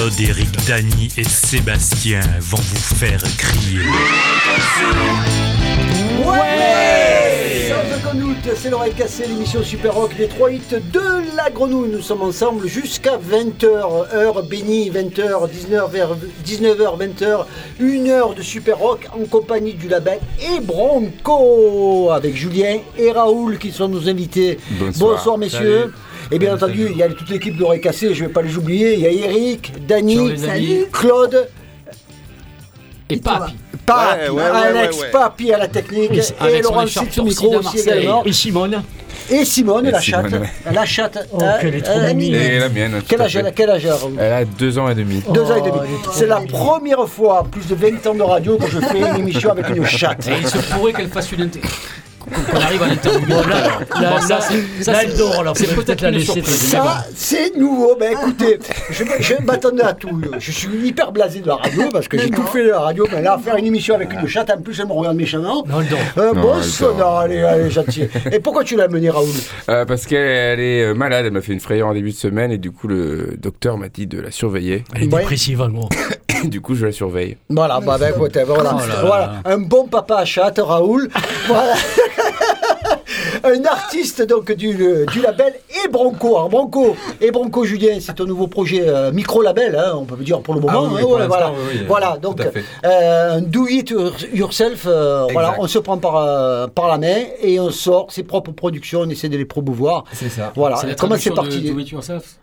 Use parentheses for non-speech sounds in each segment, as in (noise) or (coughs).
Claude, Eric, Dany et Sébastien vont vous faire crier. Ouais Sans aucun doute, c'est l'oreille cassée, l'émission Super Rock, les trois hits de la grenouille. Nous sommes ensemble jusqu'à 20h, heure bénie, 20h, 19h, 19h, 20h, une heure de Super Rock en compagnie du label et Bronco, avec Julien et Raoul qui sont nos invités. Bonsoir. messieurs. Et bien entendu, il y a toute l'équipe d'oreille cassée, je ne vais pas les oublier. Il y a Eric, Dany. Claude, Et Papi. Papi, Ouais, Alex ouais, ouais. Papi à la technique, Et- Laurent Sitz au micro de aussi également. Et Simone. Et Simone, Et la Simone, chatte. ouais. La chatte. Oh, euh, qu'elle est trop euh, mignonne. Et la mienne. Quel âge Quel âge elle a, Raoul Elle a deux ans et demi. Deux ans et Oh, demi. C'est la première fois, plus de 20 ans de radio, que je fais une émission avec une chatte. Et il se pourrait qu'elle fasse une inter... Qu'on arrive à l'interviewer. Bon, là, ça, c'est- peut-être la laisser. Ça, c'est nouveau. Ben écoutez, je, je m'attendais à tout. Je suis hyper blasé de la radio parce que j'ai tout fait de la radio. Mais là, faire une émission avec une chatte, en plus, elle me regarde méchamment. Non. Euh, Non, bon, elle ça, dort. non, allez, allez, gentil. Et pourquoi tu l'as mené, Raoul? Euh, parce qu'elle elle est euh, malade, elle m'a fait une frayeur en début de semaine et du coup le docteur m'a dit de la surveiller. Elle est Ouais. dépressive, en gros. (coughs) (laughs) du coup je la surveille. Voilà, bah, ben, écoutez, voilà. Oh là là. voilà. Un bon papa à chatte, Raoul. (laughs) Voilà. (laughs) Un artiste donc du, du label et Bronco. Alors Bronco et Bronco Julien, c'est ton nouveau projet euh, micro-label, hein, on peut dire pour le moment. Ah oui, hein, pour ouais, l'instant, voilà, oui, voilà tout donc euh, un do it yourself. euh, voilà, on se prend par, euh, par la main et on sort ses propres productions, on essaie de les promouvoir. C'est ça. Voilà. Comment c'est parti de Do It Yourself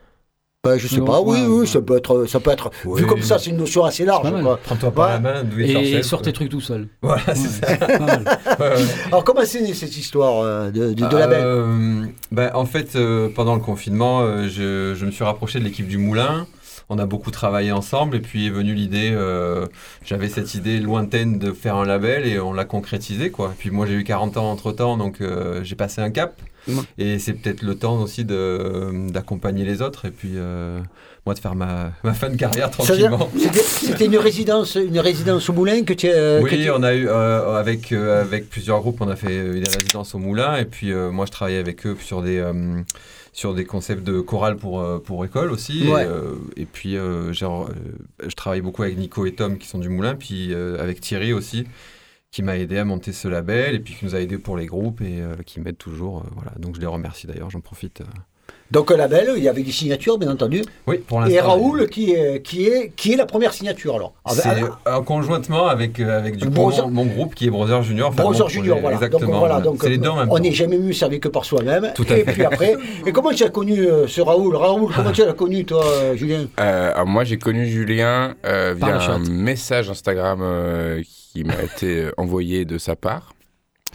Ben, Je sais Non, pas. Oui, ouais, oui, ça peut être, ça peut être. Oui. Vu comme ça, c'est une notion assez large. pas. Prends-toi par Ouais. la main, Et, et tes trucs tout seul. (laughs) Voilà, c'est ça. (laughs) Pas. Alors comment c'est né cette histoire euh, de, de, de label Euh, ben, en fait, euh, pendant le confinement, euh, je, je me suis rapproché de l'équipe du Moulin. On a beaucoup travaillé ensemble et puis est venue l'idée, euh, j'avais cette idée lointaine de faire un label et on l'a concrétisé quoi. Et puis moi j'ai eu 40 ans entre temps donc euh, j'ai passé un cap et c'est peut-être le temps aussi de d'accompagner les autres et puis euh, moi de faire ma, ma fin de carrière tranquillement. C'était une résidence, une résidence au Moulin que tu euh, que Oui, tu- on a eu euh, avec euh, avec plusieurs groupes, on a fait euh, des résidences au Moulin et puis euh, moi je travaillais avec eux sur des euh, sur des concepts de chorale pour euh, pour école aussi. Ouais. Et, euh, et puis euh, je travaille beaucoup avec Nico et Tom qui sont du Moulin, puis avec Thierry aussi qui m'a aidé à monter ce label et puis qui nous a aidé pour les groupes et euh, qui m'aide toujours. euh, voilà, donc je les remercie d'ailleurs, j'en profite. euh. Donc un label, il y avait des signatures bien entendu. Oui, pour l'instant. Et Raoul qui est, qui est, qui est la première signature alors. Avec- C'est euh, conjointement avec, euh, avec du coup, Brother- mon, mon groupe qui est Brother Junior. enfin, Brother Junior, projet, voilà. Exactement. Donc voilà, donc c'est les deux en même on n'est jamais mieux servi que par soi-même. Tout à et fait. puis après, (laughs) et comment tu as connu euh, ce Raoul? Raoul, comment tu l'as connu toi, euh, Julien? Euh, alors moi j'ai connu Julien euh, via un message Instagram euh, qui m'a (laughs) été envoyé de sa part,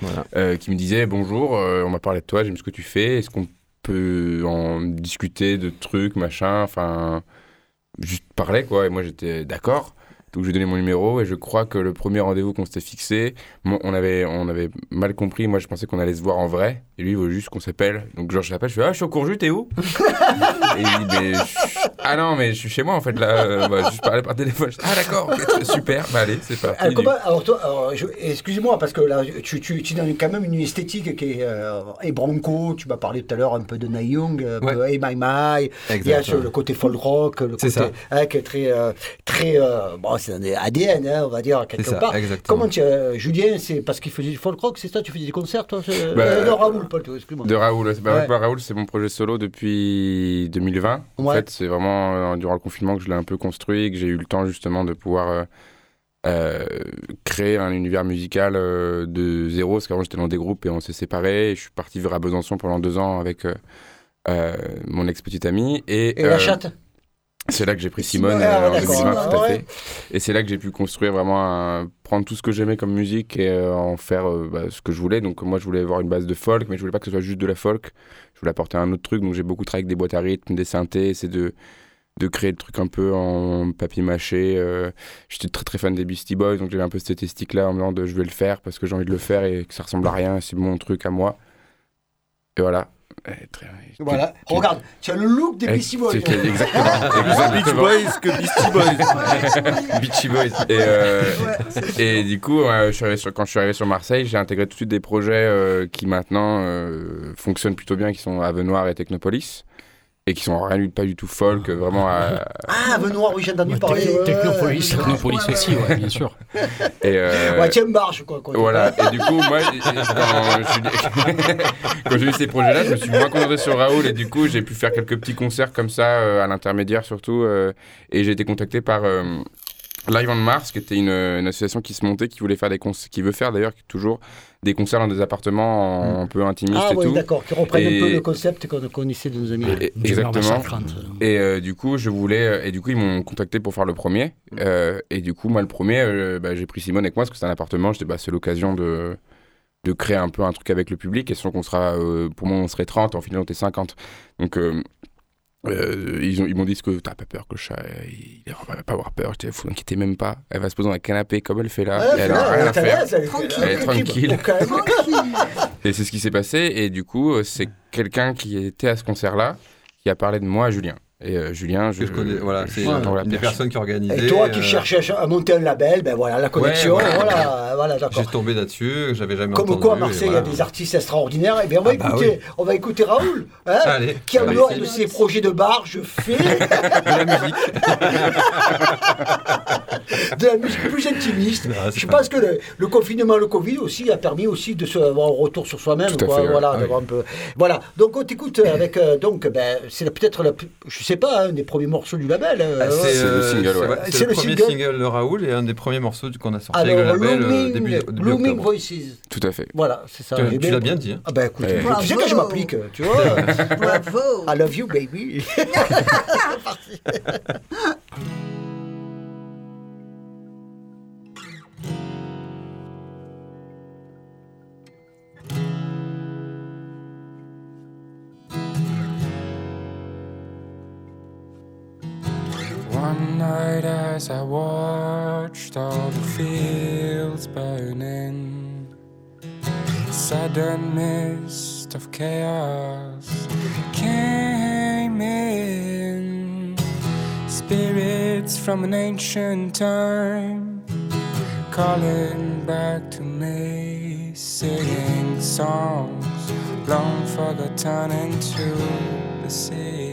Voilà. euh, qui me disait bonjour, euh, on m'a parlé de toi, j'aime ce que tu fais, est-ce qu'on peut en discuter de trucs, machin, enfin juste parler quoi. Et moi j'étais d'accord. Donc je lui ai donné mon numéro et je crois que le premier rendez-vous qu'on s'était fixé, on avait, on avait mal compris. Moi je pensais qu'on allait se voir en vrai et lui il veut juste qu'on s'appelle. Donc genre je l'appelle, je fais ah je suis au Courjus, t'es où? (laughs) Et il dit mais ah non mais je suis chez moi en fait là, euh, bah, juste parler par téléphone. Je ah d'accord, super, bah allez c'est parti. Alors, comment- alors, toi, alors, je- excuse-moi, parce que là, tu, tu, tu donnes quand même une esthétique qui est. Euh, et Bronco, tu m'as parlé tout à l'heure un peu de Na Young, un peu Hey My My. Il y a ouais. le côté folk rock, le côté. C'est ça. hein, qui est très. euh, très euh, bon, c'est un ADN, hein, on va dire, quelque ça, part. exactement. Comment tu. euh, Julien, c'est parce qu'il faisait du folk rock, c'est ça Tu faisais des concerts, toi Bah, euh, Non, Raoul, pas excuse-moi. De Raoul, c'est- bah, Ouais. bah, Raoul, c'est mon projet solo depuis 2020. En Ouais. fait, c'est vraiment euh, durant le confinement que je l'ai un peu construit, que j'ai eu le temps justement de pouvoir euh, euh, créer un univers musical euh, de zéro. Parce qu'avant, j'étais dans des groupes et on s'est séparés. Et je suis parti vivre à Besançon pendant deux ans avec euh, mon ex-petite amie. Et, Et la chatte? c'est là que j'ai pris Simone, ah, en d'accord. 2020, tout à Ah, fait. Et c'est là que j'ai pu construire vraiment, un- prendre tout ce que j'aimais comme musique et en faire bah, ce que je voulais. Donc moi, je voulais avoir une base de folk, mais je voulais pas que ce soit juste de la folk. Je voulais apporter un autre truc. Donc j'ai beaucoup travaillé avec des boîtes à rythme, des synthés. C'est de, de créer le truc un peu en papier mâché. euh, J'étais très très fan des Beastie Boys, donc j'avais un peu cette esthétique-là en me disant de je vais le faire parce que j'ai envie de le faire et que ça ressemble à rien, c'est mon truc à moi. Et voilà. Et très- Voilà. Regarde, tu as le look des Beastie Boys. c'est- Exactement. (laughs) Beach exactement. Boys que Beastie Boys. Beachy Boys. Et, euh, et du coup, euh, je suis arrivé sur- quand je suis arrivé sur Marseille, j'ai intégré tout de suite des projets euh, qui maintenant euh, fonctionnent plutôt bien, qui sont Avenoir et Technopolis. Et qui sont rien du- pas du tout folk, vraiment. à- Ah, Benoît, oui, j'ai entendu Ouais, parler. Ouais, Technopolis, ouais, Technopolis ouais, aussi, ouais, bien sûr. (laughs) et, euh, Ouais, tiens, marche, quoi. quoi. Voilà, et du coup, moi, (laughs) quand j'ai eu ces projets-là, je me suis moins concentré sur Raoul, et du coup, j'ai pu faire quelques petits concerts comme ça, euh, à l'intermédiaire surtout, euh, et j'ai été contacté par euh, Live on Mars, qui était une, une association qui se montait, qui voulait faire des concerts, qui veut faire d'ailleurs toujours des concerts dans des appartements en- un peu intimistes Ah et oui, tout. d'accord, qui reprennent Et- un peu le concept qu'on connaissait de nos amis. Et- exactement. Et euh, du coup, je voulais. Et du coup, ils m'ont contacté pour faire le premier. Euh, et du coup, moi, le premier, euh, bah, j'ai pris Simone avec moi parce que c'est un appartement. J'étais, bah, c'est l'occasion de, de créer un peu un truc avec le public. Et sinon, qu'on sera. euh, pour moi, on serait 30. En final, on était 50. Donc. Euh, ils ont- ils m'ont dit ce que t'as pas peur que le chat il, il va pas avoir peur je vous inquiétez même pas elle va se poser dans un canapé comme elle fait là Ouais, et elle a là, rien à faire elle est- Tranquille. elle est tranquille. (laughs) Et c'est ce qui s'est passé. Et du coup, euh, c'est quelqu'un qui était à ce concert-là qui a parlé de moi à Julien. Et euh, Julien, je, Que je connais, voilà, c'est une des perche. personnes qui organisaient. Et toi qui euh, cherchais à monter un label, ben voilà, la connexion, voilà. voilà, voilà, d'accord. J'ai tombé là-dessus, j'avais jamais Comme entendu. quoi, à Marseille, il y a des artistes extraordinaires. Et bien, on va Ah bah écouter, on va écouter Raoul, hein, Allez, qui en allez, dehors de ses projets de bar, je fais (laughs) de la musique. (laughs) de la musique plus intimiste. Je pas- pense que le, le confinement, le Covid aussi a permis aussi de se avoir un retour sur soi-même, voilà, Ah d'avoir un peu. Voilà. Donc on t'écoute avec euh, donc ben c'est peut-être la je sais pas un des premiers morceaux du label. euh, Ah, c'est C'est le euh, single, ouais. c'est C'est le le premier single. single de Raoul et un des premiers morceaux qu'on a sorti avec le label euh, Blooming, début, début Blooming. Voices. Tout à fait. Voilà, c'est ça. Tu- tu l'as bien dit, hein. Ah ben écoute, Ouais. tu sais que je m'applique, tu vois. Bravo. I love you baby. (laughs) (laughs) night as I watched all the fields burning, sudden mist of chaos came in. Spirits from an ancient time calling back to me, singing songs long forgotten into the sea.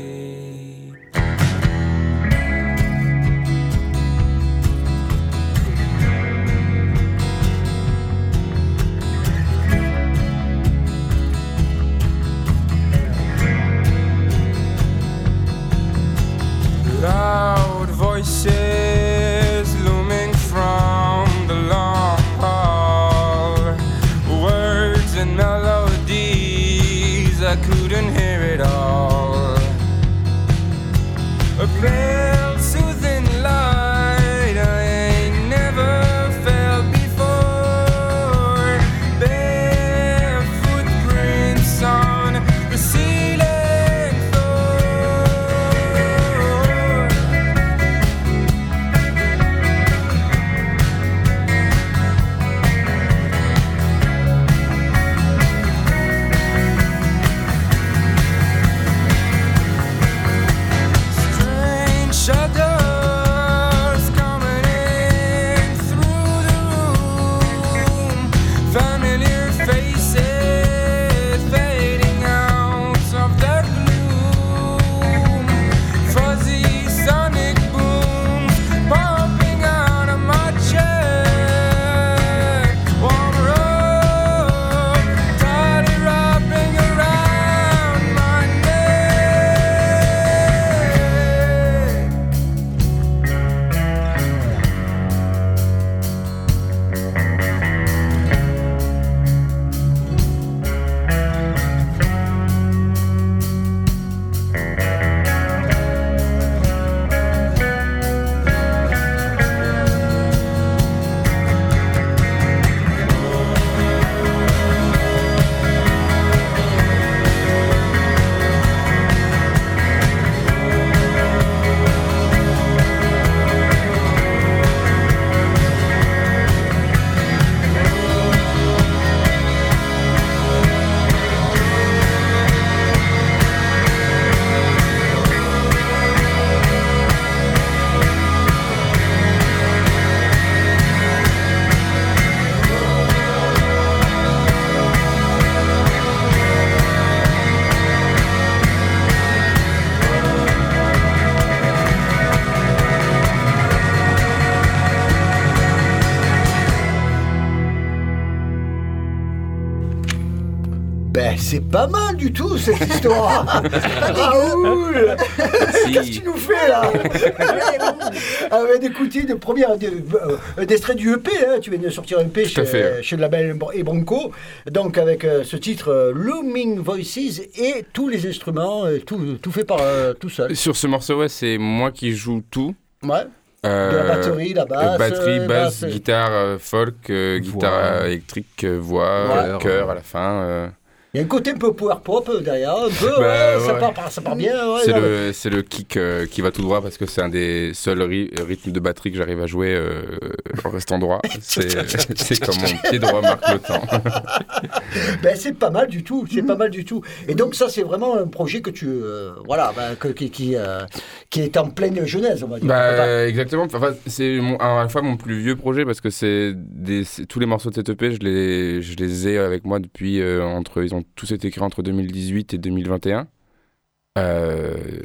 love. Du tout cette histoire. (laughs) Raoul, qu'est-ce que tu nous fais là (laughs) Ah ouais, d'écouter de première de- euh, d'extrait du EP, hein. tu viens de sortir un EP chez, à fait. chez le label et Bronco, donc avec euh, ce titre euh, Looming Voices et tous les instruments, euh, tout, tout fait par euh, tout seul. Sur ce morceau, ouais, c'est moi qui joue tout. Ouais. Euh, De la batterie, la basse, batterie, basse, basse. guitare, euh, folk, euh, guitare électrique, voix, Ouais. euh, chœur à la fin. euh. Il y a un côté un peu power pop derrière, un peu, Bah, ouais, Ça, part, par- ça part bien. ouais, c'est le, c'est le kick euh, qui va tout droit parce que c'est un des seuls ry- rythmes de batterie que j'arrive à jouer euh, en restant droit. (laughs) C'est, c'est comme mon pied droit marque le temps. (laughs) Ben, c'est pas mal du tout, c'est pas mal du tout. Et donc ça, c'est vraiment un projet que tu, euh, voilà, ben, que- qui, qui, qui est en pleine genèse, on va dire. Bah, exactement. Enfin, c'est mon, à la fois mon plus vieux projet parce que c'est des, c'est- tous les morceaux de cette EP, je les, je les ai avec moi depuis entre, ils ont tous été entre 2018 et 2021. Euh,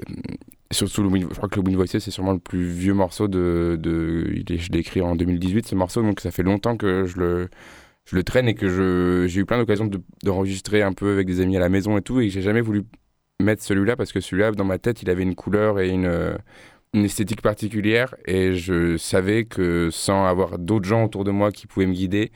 surtout, je crois que le Wind Voices, c'est sûrement le plus vieux morceau de, je l'ai écrit en 2018 ce morceau, donc ça fait longtemps que je le, traîne et que j'ai eu plein d'occasions de- d'enregistrer un peu avec des amis à la maison et tout, et j'ai jamais voulu mettre celui-là parce que celui-là, dans ma tête, il avait une couleur et une esthétique particulière et je savais que sans avoir d'autres gens autour de moi qui pouvaient me guider,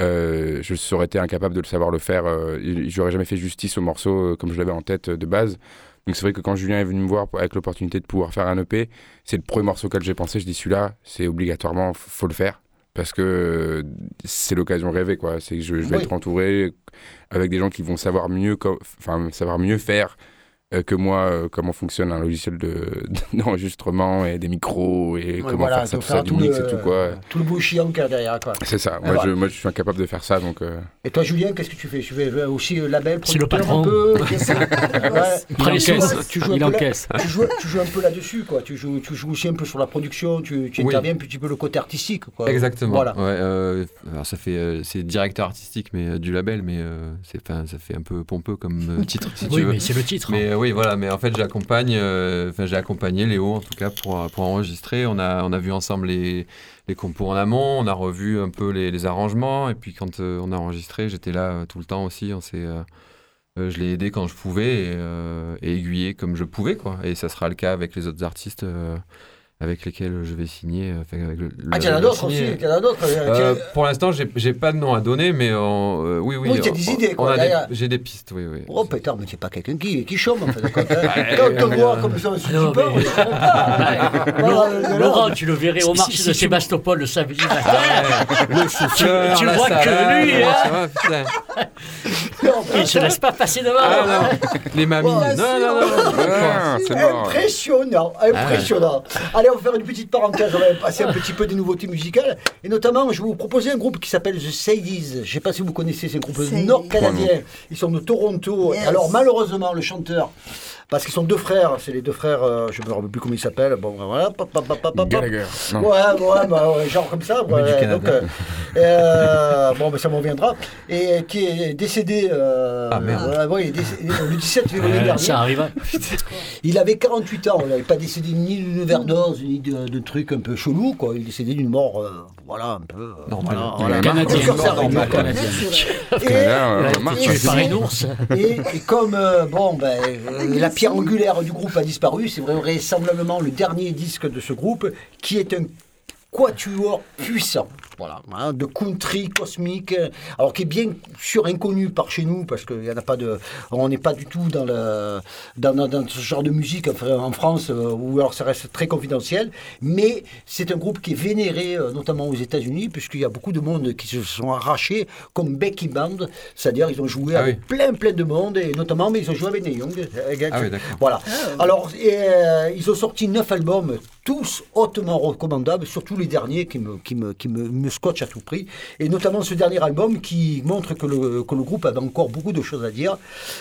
euh, je serais été incapable de le savoir le faire. Euh, J'aurais jamais fait justice au morceau euh, comme je l'avais en tête euh, de base. Donc c'est vrai que quand Julien est venu me voir avec l'opportunité de pouvoir faire un EP, c'est le premier morceau auquel j'ai pensé. Je dis celui-là, c'est obligatoirement, faut le faire. Parce que c'est l'occasion rêvée, quoi. C'est que je, je vais Oui. être entouré avec des gens qui vont savoir mieux, enfin, savoir mieux faire que moi euh, comment fonctionne un logiciel de- (laughs) d'enregistrement et des micros et Ouais, comment voilà, faire ça, tout ça, du mix et tout quoi. Tout le beau chiant qu'il y a derrière, quoi. C'est ça. Moi, voilà. je, moi, je suis incapable de faire ça, donc. euh, Et toi, Julien, qu'est-ce que tu fais? Tu fais euh, aussi euh, label, C'est le un patron. peu. (laughs) Il un Il peu là- encaisse. Tu joues, tu joues un peu là-dessus, quoi. Tu joues, tu joues aussi un peu sur la production, tu, tu Oui. interviens un petit peu le côté artistique, quoi. Exactement. Voilà. Ouais, euh, alors ça fait, euh, c'est directeur artistique mais euh, du label, mais euh, c'est, ça fait un peu pompeux comme euh, titre si tu Oui, veux. mais c'est le titre. Mais euh, oui, voilà. Mais en fait, j'accompagne, euh, enfin, j'ai accompagné Léo en tout cas pour pour enregistrer. On a on a vu ensemble les les compos en amont, on a revu un peu les, arrangements et puis quand euh, on a enregistré, j'étais là euh, tout le temps aussi. On je l'ai aidé quand je pouvais et, aiguillé comme je pouvais quoi. Et ça sera le cas avec les autres artistes avec lesquels je vais signer. euh, enfin, avec le- Ah, en d'autres signer. aussi, tu en as d'autres. euh, Euh, tiens. pour l'instant, j'ai pas de nom à donner, mais on- euh, oui, oui. Oui, t'as on- des idées, quoi, a. J'ai des pistes, oui, oui. Oh putain, mais c'est pas quelqu'un qui, qui chôme en fait. Quand, (laughs) hein. Quand on te mais, voit euh, comme ça, on se dit non, pas, mais- on pas. (laughs) Laurent, tu le verrais au marché si de Sébastopol le samedi matin. Le chauffeur, tu la vois que lui, hein. Il se laisse pas passer devant. Ah, les mamies. Non, non, non. Ah, c'est. Impressionnant, impressionnant. Allez, on va faire une petite parenthèse, on va passer un petit peu des nouveautés musicales. Et notamment, je vais vous proposer un groupe qui s'appelle The Sadies. Je ne sais pas si vous connaissez, c'est un groupe nord-canadien. Ils sont de Toronto. Yes. Alors, malheureusement, le chanteur, parce qu'ils sont deux frères, c'est les deux frères, euh, je ne me rappelle plus comment ils s'appellent. Bon, voilà, pop, pop, pop, pop, pop. Gallagher. Ouais, ouais, bah, ouais, genre comme ça. Ouais, du donc, euh, euh, bon, ben, ça m'en viendra. Et qui est décédé, euh, Ah, merde. ouais, décédé le 17 février dernier. ça arrive. hein. (laughs) Il avait 48 ans, il n'avait pas décédé ni d'une overdose, ni de, de trucs un peu chelous, quoi. Il est décédé d'une mort, euh, voilà, un peu. euh, Normal. voilà. Canadien. Et comme euh, bon, ben, euh, la pierre angulaire du groupe a disparu, c'est vraisemblablement le dernier disque de ce groupe qui est un quatuor puissant. Voilà, hein, de country cosmique, euh, alors qui est bien sûr inconnu par chez nous parce qu'il y en a pas de, on n'est pas du tout dans le dans, dans- dans ce genre de musique enfin, en France euh, où alors ça reste très confidentiel, mais c'est un groupe qui est vénéré euh, notamment aux États-Unis puisqu'il y a beaucoup de monde qui se sont arrachés comme Becky Band, c'est-à-dire ils ont joué Ah avec oui. plein plein de monde et notamment mais ils ont joué avec Neil Young. Ah oui, d'accord. Voilà. Alors, et, euh, ils ont sorti neuf albums, tous hautement recommandables, surtout les derniers qui me, qui scotchent à tout prix. Et notamment ce dernier album qui montre que le, groupe avait encore beaucoup de choses à dire.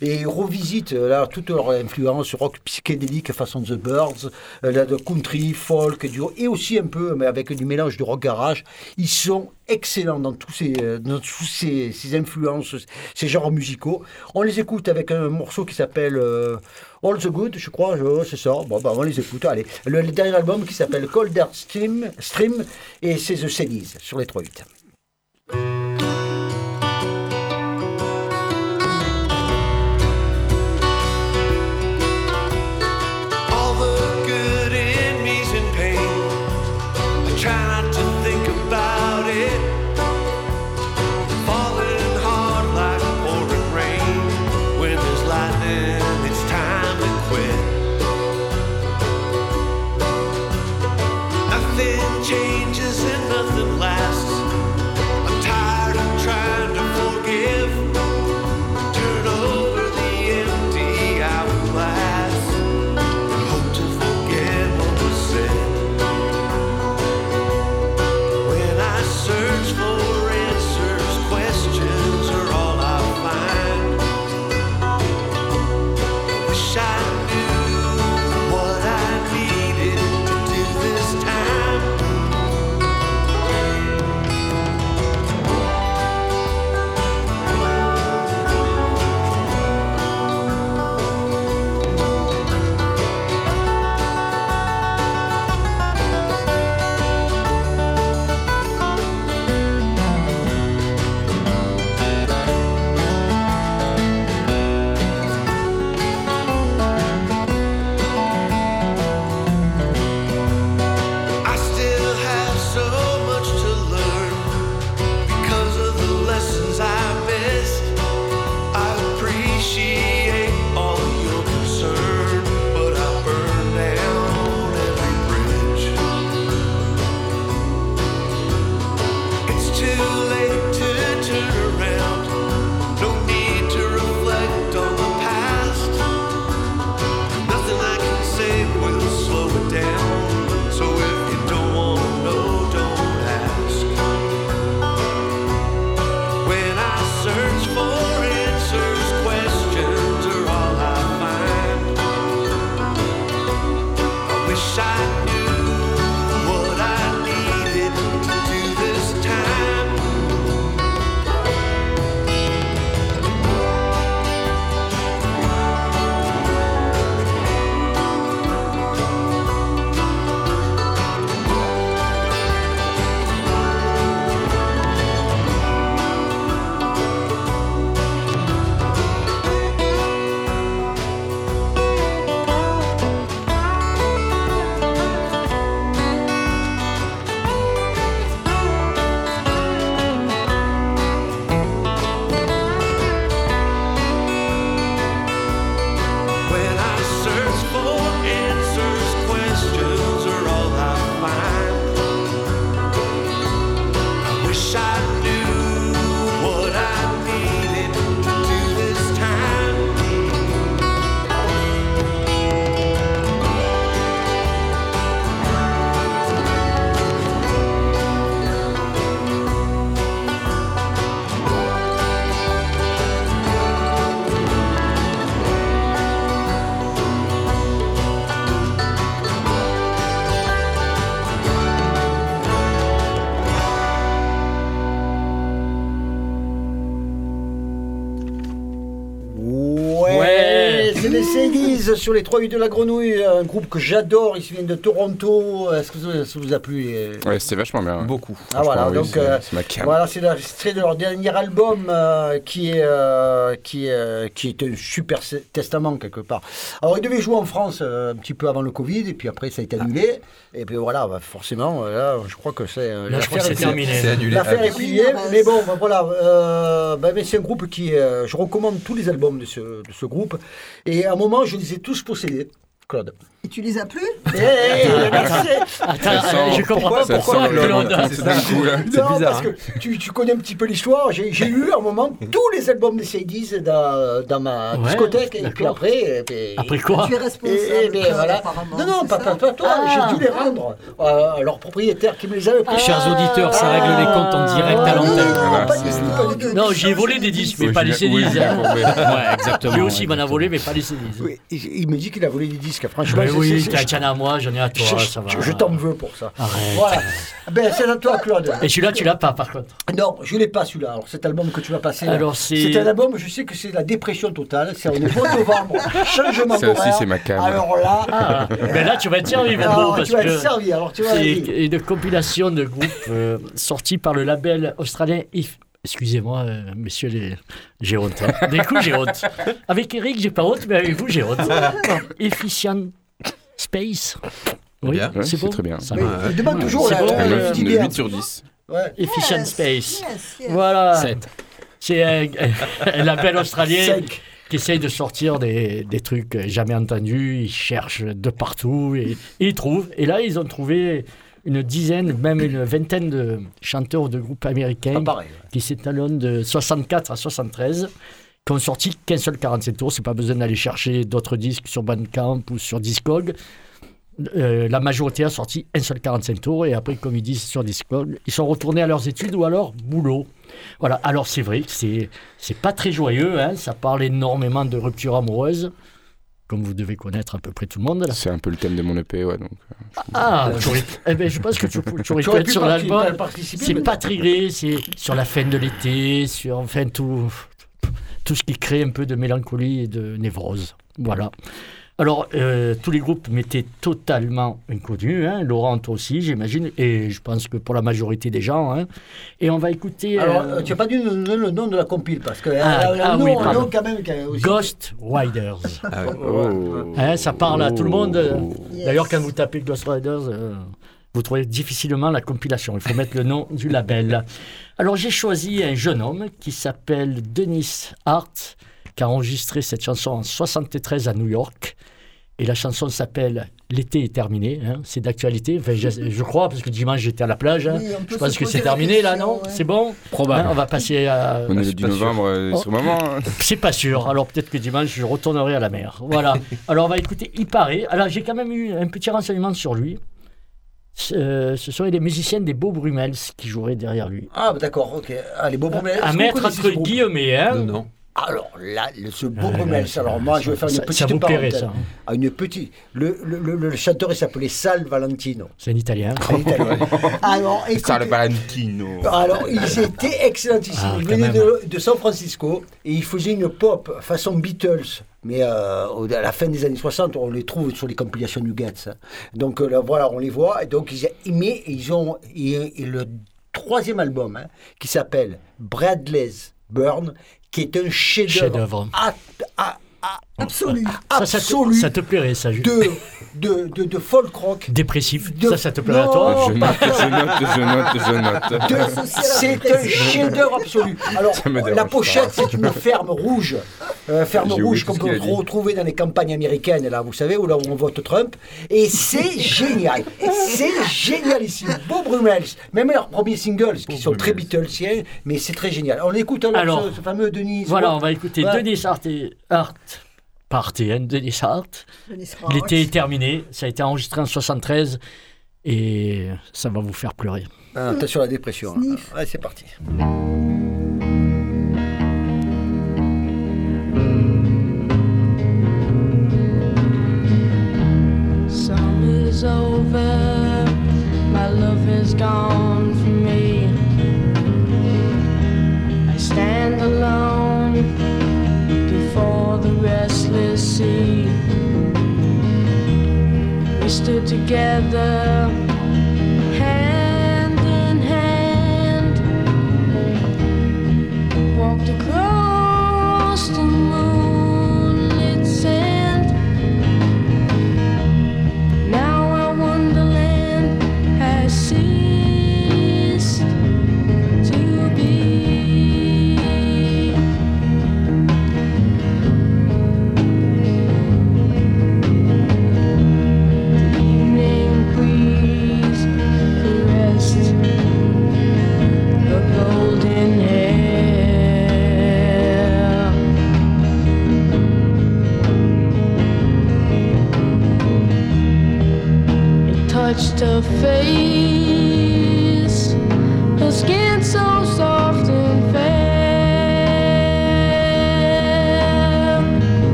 Et revisite euh, là, toute leur influence rock psychédélique façon The Birds, euh, country, folk, du, et aussi un peu, mais avec du mélange de rock garage. Ils sont excellents dans tous ces, euh, dans tous ces, ces influences, ces genres musicaux. On les écoute avec un morceau qui s'appelle euh, All the Good, je crois, je- c'est ça. Bon, bah, on les écoute. Allez, le, dernier album qui s'appelle Cold Earth Stream, Stream et c'est The Cedis sur les 3-8. Sur les trois huit de la grenouille, un groupe que j'adore, ils viennent de Toronto. Est-ce que ça, ça vous a plu euh Ouais, c'était vachement bien. Beaucoup. Ah voilà, oui, donc c'est- euh, voilà, c'est l'extrait de leur dernier album euh, qui est euh, qui est euh, qui est un super testament quelque part. Alors ils devaient jouer en France euh, un petit peu avant le Covid et puis après ça a été annulé et puis voilà, bah, forcément là, je crois que c'est euh, Là, je crois que l'affaire c'est est- terminé. C'est annulé. L'affaire est Ah, pliée, Oui, mais bon, ben voilà, mais c'est un groupe qui, euh, je recommande tous les albums de ce, de ce groupe, et à un moment, je les ai tous possédés, Claude. Et tu les as plus Eh, eh, merci. Attends, euh, je comprends pas pourquoi le- Claude. C'est bizarre, parce que tu, tu connais un petit peu l'histoire. J'ai eu à un moment tous les albums des Sadis dans, dans ma Ouais, discothèque, et puis après. eh Après quoi Tu es responsable. et voilà. Non, non, pas, pas, pas toi. Ah. J'ai dû les rendre euh, à leurs propriétaires qui me les avaient pris. Chers auditeurs, ça règle les comptes en direct à Ah, l'antenne. non, pas pas j'ai volé des disques, mais pas les hein. Courbet. Ouais, exactement. Lui aussi, il m'en a volé, mais pas les il, il me dit qu'il a volé des disques. Franchement, Mais oui, t'as as à moi, j'en ai à toi, je, ça va. je- je t'en veux pour ça. Arrête. Voilà. Ben, c'est à toi, Claude. Et celui-là, tu l'as pas, par contre. Non, je l'ai pas celui-là. Alors cet album que tu vas passer. Alors, c'est- c'est un album. Je sais que c'est la dépression totale. C'est on est au novembre. (laughs) Changement Ça aussi, c'est ma cam. Alors là. (laughs) Ah, mais là, tu vas être servi, mon beau, alors, parce tu vas être servi. Alors tu vas. c'est une compilation de groupes euh, sortis par le label australien If. Excusez-moi, euh, messieurs les... j'ai honte. hein. Des coups, j'ai honte. Avec Eric, j'ai pas honte, mais avec vous, j'ai honte. (laughs) Efficient Space. Oui, Bien. Ouais, c'est c'est bon. très bien. Ça il demande toujours C'est la, bon, la- euh, la Une petite 8 idée. sur 10. Ouais. Efficient Yes, Space. yes, yes. Voilà. Sept. C'est un, (laughs) un label australien qui essaye de sortir des, des trucs jamais entendus. Ils cherchent de partout et, et ils trouvent. Et là, ils ont trouvé une dizaine, même une vingtaine de chanteurs de groupes américains qui s'étalonnent de 64 à 73, qui ont sorti qu'un seul 45 tours. C'est pas besoin d'aller chercher d'autres disques sur Bandcamp ou sur Discog. Euh, la majorité a sorti un seul 45 tours et après, comme ils disent sur Discog, ils sont retournés à leurs études ou à leur boulot. Voilà. Alors c'est vrai que c'est c'est pas très joyeux. Hein. Ça parle énormément de rupture amoureuse, comme vous devez connaître à peu près tout le monde. C'est un peu le thème de mon EP, ouais. Donc, Ah, tu aurais- eh ben, je pense que tu, tu aurais (laughs) pu être sur l'album. participer. C'est pas très c'est sur la fin de l'été, sur enfin tout, tout ce qui crée un peu de mélancolie et de névrose. Voilà. Alors, euh, tous les groupes m'étaient totalement inconnus, hein, Laurent toi aussi, j'imagine, et je pense que pour la majorité des gens. hein. Et on va écouter Alors, euh, euh, tu n'as pas dit le, le- le nom de la compile parce que Ah, euh, ah nom, oui, pardon. quand même. aussi- Ghost Riders. Ah. Oh. Hein, ça parle à tout le monde. Oh. Yes. D'ailleurs, quand vous tapez Ghost Riders, euh, vous trouvez difficilement la compilation. Il faut mettre le nom du label. Alors, j'ai choisi un jeune homme qui s'appelle Denis Hart, qui a enregistré cette chanson en 73 à New York. Et la chanson s'appelle L'été est terminé. hein. C'est d'actualité. Enfin, je, je crois, parce que dimanche, j'étais à la plage. hein. Oui, Je pense se que c'est terminé, là, non ouais. C'est bon Probable. Hein, On va passer à... On est je le suis 10 pas sûr. novembre, euh, Oh. sur le moment. C'est pas sûr. Alors peut-être que dimanche, je retournerai à la mer. Voilà. (laughs) Alors on va écouter Il paraît. Alors j'ai quand même eu un petit renseignement sur lui. Ce, ce seraient les musiciens des Beaux Brumels qui joueraient derrière lui. Ah, bah, d'accord, ok. Allez, bon, bon, mais est-ce À mettre entre guillemets, hein? Non, non. Alors là, le- ce beau Brummels, ouais, alors moi je vais faire une ça- petite ça vous plairait, ça. hein. Ah, une petite. Le, le, le- le chanteur il s'appelait Sal Valentino. C'est un Italien. (laughs) (laughs) Alors, écoutez, Valentino. alors, ils étaient excellentissimes. Ah, ils venaient de, de San Francisco et ils faisaient une pop façon Beatles. Mais euh, à la fin des années 60, on les trouve sur les compilations Nuggets. hein. Donc euh, là, voilà, on les voit. Et donc ils, mais ils ont et, et le troisième album hein, qui s'appelle Bradley's Burn, qui est un chef-d'œuvre Chef-d'œuvre. A- a- a- absolu, Ça, ça, absolu te, ça te plairait, ça. Jules de, de, de, de folk rock. Dépressif. De- Ça, ça te plairait à Non. toi Je note, je note, je note, je note. De- C'est un chef-d'œuvre absolu. Alors, la pochette, c'est une ferme rouge. Euh, ferme rouge qu'on peut retrouver dans les campagnes américaines, là, vous savez, où, là où on vote Trump. Et c'est génial. C'est génialissime. Beau Brummels. Même leurs premiers singles, qui sont très Brummels. Beatlesiens, mais c'est très génial. On écoute alors, Alors, ce, ce fameux Denis. Voilà, on va écouter Ouais. Denis Hart et Hart. Par TN, Denis Hart. Ross. était terminé. Ça a été enregistré en 73. Et ça va vous faire pleurer. Ah, T'es sur la dépression. hein. Ouais, c'est parti. Summer's over, my love is gone together,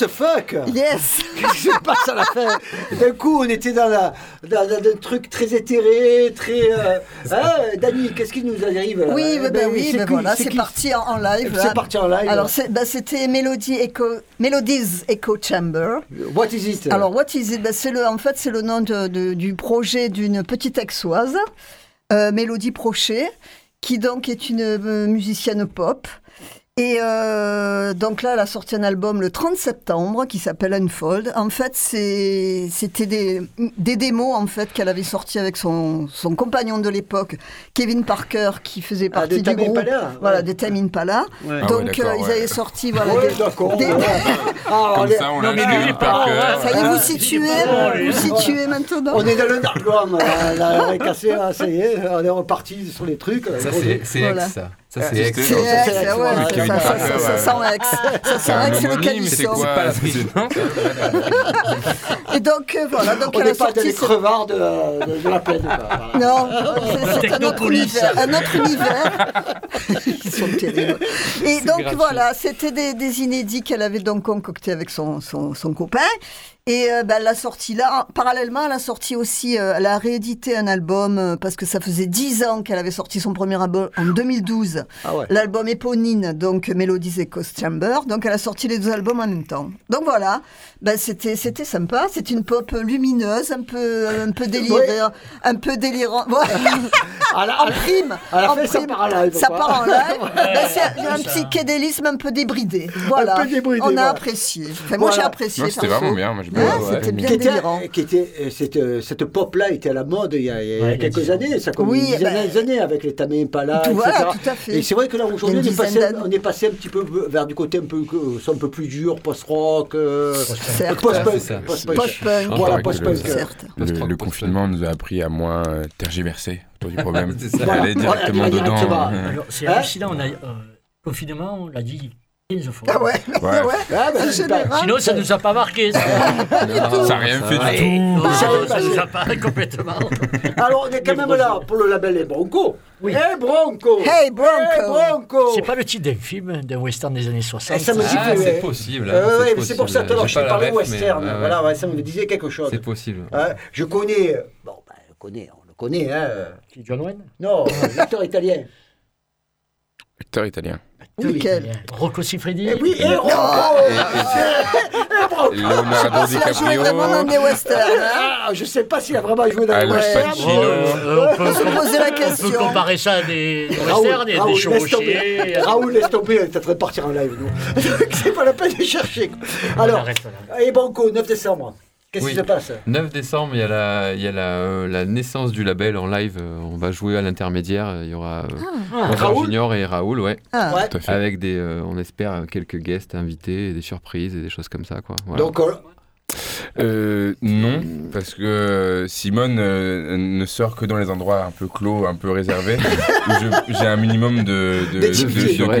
What the fuck? Yes (laughs) Qu'est-ce qui se passe à la fin? D'un coup, on était dans, la, dans, dans un truc très éthéré, très. euh, hein, Dani, qu'est-ce qui nous arrive là? Oui, Eh ben, ben oui, ben voilà, c'est parti en, en live. C'est là. parti en live. Alors, c'était Melody Echo, Melodies Echo Chamber. What is it? Alors, what is it? C'est le, En fait, c'est le nom de- de- du projet d'une petite aixoise, euh, Mélodie Prochet, qui donc est une euh, musicienne pop. Et euh, donc là, elle a sorti un album le 30 septembre qui s'appelle Unfold. En fait, c'était des, des démos en fait qu'elle avait sorties avec son, son compagnon de l'époque, Kevin Parker, qui faisait Ah, partie du groupe. Impala, Voilà, ouais. de Tame Impala. Ouais. Ah ouais, Donc d'accord, euh, ils ouais. avaient sorti voilà, Ouais, des- d'accord. des- ouais. Ah, Comme ça, on non, l'a mais acheté lui, il est par pas- cœur. Ça y est, Ah, vous situez, vous situez maintenant. On est dans le darkroom, là, là, on est cassé, là, ça y est, on est reparti sur les trucs. Ça, c'est c'est Voilà. ex, ça. Ça, c'est ex. C'est ex, c'est ex, ouais, voilà, ça- Kevin ça- ça- Parker, ça- ça ouais. sent ex. Ça C'est sent ex, le homonyme, c'est pas la prise. (laughs) Et donc, euh, voilà, donc On elle n'est pas ce- crevards de, de- de la plaine. (laughs) Non, c'est- un autre univers. Un autre univers. (laughs) Ils sont terribles. Et donc voilà, c'était des, des inédits qu'elle avait donc concoctés avec son, son, son copain. Et euh, ben, elle l'a sorti là. Parallèlement, elle a sorti aussi, euh, elle a réédité un album euh, parce que ça faisait 10 ans qu'elle avait sorti son premier album en 2012. Ah ouais. L'album éponine, donc Melodies Echo Chamber. Donc elle a sorti les deux albums en même temps. Donc voilà, ben, c'était c'était sympa. C'est une pop lumineuse, un peu un peu délirant, un peu délirant. À la, (laughs) en prime. à la en ça prime. part en live, Ça part en live. Ben, c'est un ça. psychédélisme un peu débridé. Voilà. peu débridé, On a apprécié. Enfin, moi Voilà. j'ai apprécié. C'était vraiment bien. Moi, j'ai Ouais, bien- c'était bien qui était, délirant. qui était euh, cette, euh, cette pop-là était à la mode il y a, il y a Ouais, il y a quelques années, ça comme Oui, une dizaine ben, d'années avec les Tame Impala, tout- etc. voilà, tout à fait. Et c'est vrai que là aujourd'hui on, on est passé un petit peu vers du côté un peu, euh, un peu plus dur, post-rock, euh, post-punk. Ça. post-punk. Post-punk. Voilà, post-punk. le- Certes. Le, confinement nous a appris à moins tergiverser autour du (laughs) problème. C'est ça. Voilà. Aller directement dedans. c'est Hein hallucinant, on a, confinement, on l'a dit 15 fois. Ah ouais, Ouais. ouais. Ah, ben, c'est général. Sinon, ça ne nous a pas marqué. Ça, n'a rien fait du tout. non, Ça passer. nous a pas complètement. Alors on est quand même là pour le label Les Broncos. Oui. Eh Bronco Hey, Bronco. Bronco C'est pas le titre d'un film, d'un western des années 60. Eh, ça me dit Ah, que- c'est possible. Euh, ouais, mais c'est pour ça J'ai je parlais ref, mais, western. ouais. Voilà, ouais, ça me disait quelque chose. C'est possible. Je connais. Bon, ben, je connais, on le connaît, hein. C'est John Wayne? Non, (laughs) l'acteur italien. Acteur italien. Nickel. Rocco Siffredi Eh oui, et Rocco (laughs) Eh, Bronco Leonardo Il a joué vraiment dans DiCaprio. des westerns. hein. Ah, je sais pas s'il a vraiment joué dans Al le western. Pacino. Euh, on, peut, se poser la on question. peut comparer ça à des des Raoul, westerns, des, Raoul, des laisse chevauchés. Raoul, laisse tomber, t'es en train de partir en live, nous. (laughs) C'est pas la peine de chercher. On Alors, et Banco, 9 décembre. Qu'est-ce Oui. qui se passe 9 décembre, il y a la, il y a la, euh, la naissance du label en live. euh, on va jouer à l'intermédiaire. Il y aura euh, Robert Raoul Junior et Raoul, ouais. Ah. Ouais. Tout à fait. Avec des, euh, on espère, quelques guests invités, et des surprises et des choses comme ça, quoi. Voilà. Donc, euh, non, parce que euh, Simone euh, ne sort que dans les endroits un peu clos, un peu réservés, (laughs) où j'ai un minimum de,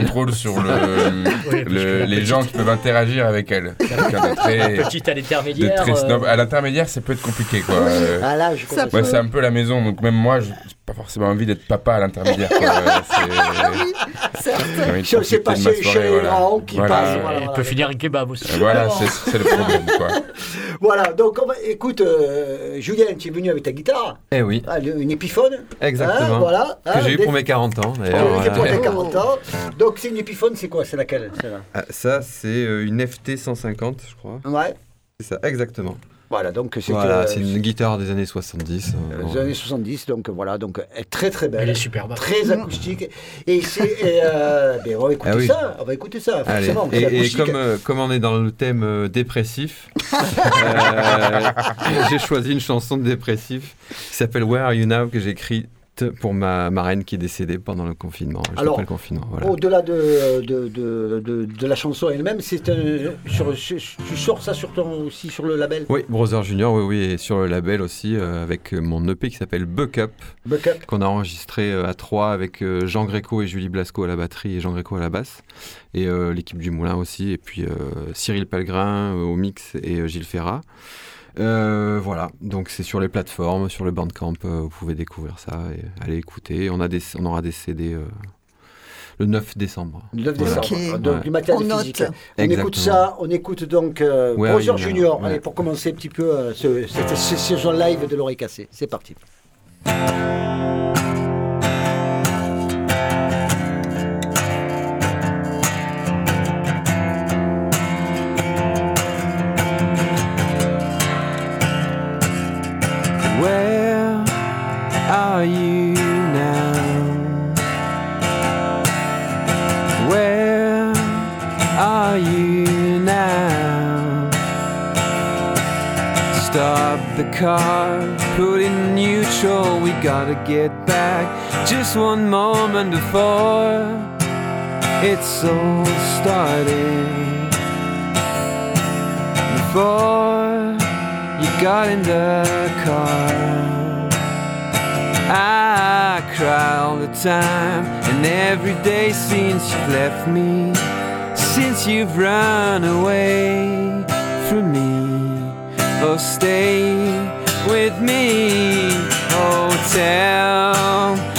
contrôle sur le, (laughs) le- les petite- gens qui peuvent interagir avec elle. (laughs) Très, Petite à l'intermédiaire. très euh, snob. À l'intermédiaire, ça peut être compliqué, quoi. Euh, ah là, je comprends. peut- moi, c'est un peu la maison, donc même moi, je pas forcément envie d'être papa à l'intermédiaire. (laughs) Euh, Certes. j'ai envie de Si chez voilà. Raon qui Voilà, passe, voilà, il peut finir un kebab aussi. Voilà, c'est le problème, quoi. (laughs) Voilà, donc on va- écoute, euh, Julien, tu es venu avec ta guitare, Eh oui, ah, une épiphone. exactement. Hein, voilà. Que hein, j'ai eu pour mes 40 ans, pour tes 40 ans. Donc c'est une épiphone, c'est quoi C'est laquelle Ah, ça, c'est euh, une FT 150, je crois. Ouais. C'est ça, exactement. Voilà, donc c'est Voilà, que- c'est une guitare des années 70. euh, euh, bon. les années 70, donc voilà, donc elle est très très Elle belle. est superbe. Très acoustique. Et c'est. et, euh, (laughs) ben, on va écouter Ah oui. ça. On va écouter ça, forcément. Et, comme, euh, comme on est dans le thème euh, dépressif, (laughs) euh, j'ai choisi une chanson de dépressif qui s'appelle Where Are You Now que j'ai pour ma marraine qui est décédée pendant le confinement. Alors, le confinement. Voilà. Au-delà de, de, de, de, de la chanson elle-même, c'est tu sors ça sur ton, aussi sur le label? Oui, Brother Junior, oui, oui, et sur le label aussi, euh, avec mon EP qui s'appelle Buck Up, Buck Up. qu'on a enregistré euh, à trois avec euh, Jean Gréco et Julie Blasco à la batterie et Jean Gréco à la basse, et euh, l'équipe du Moulin aussi, et puis euh, Cyril Pellegrin au mix et Gilles Ferrat. Euh, voilà, donc c'est sur les plateformes, sur le Bandcamp, euh, vous pouvez découvrir ça et aller écouter. On, a des, on aura des CD euh, le 9 décembre. Le 9 Voilà. décembre, donc Ouais. du matin On note. physique. On Exactement. écoute ça, on écoute donc euh, Brother Junior. Ouais. Allez, pour commencer un petit peu euh, ce- cette saison live de l'oreille cassée. C'est parti. Car, put in neutral, we gotta get back just one moment before it's all started. Before you got in the car. I cry all the time, and every day since you've left me, since you've run away from me. Oh, stay with me. Oh, tell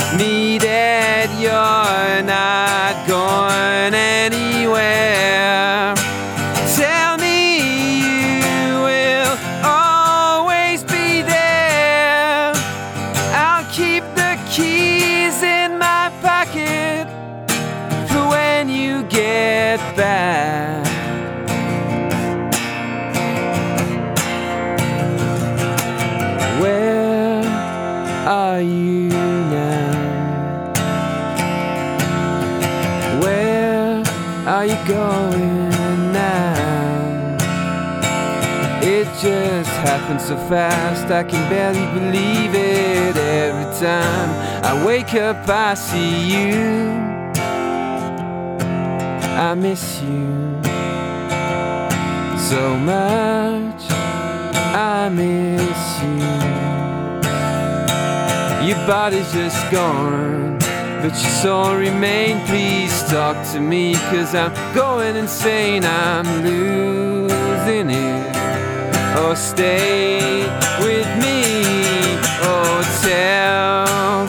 just happened so fast, I can barely believe it. Every time I wake up, I see you. I miss you so much. I miss you. Your body's just gone, but your soul remains. Please talk to me, cause I'm going insane. I'm losing it. Oh, stay with me. Oh, tell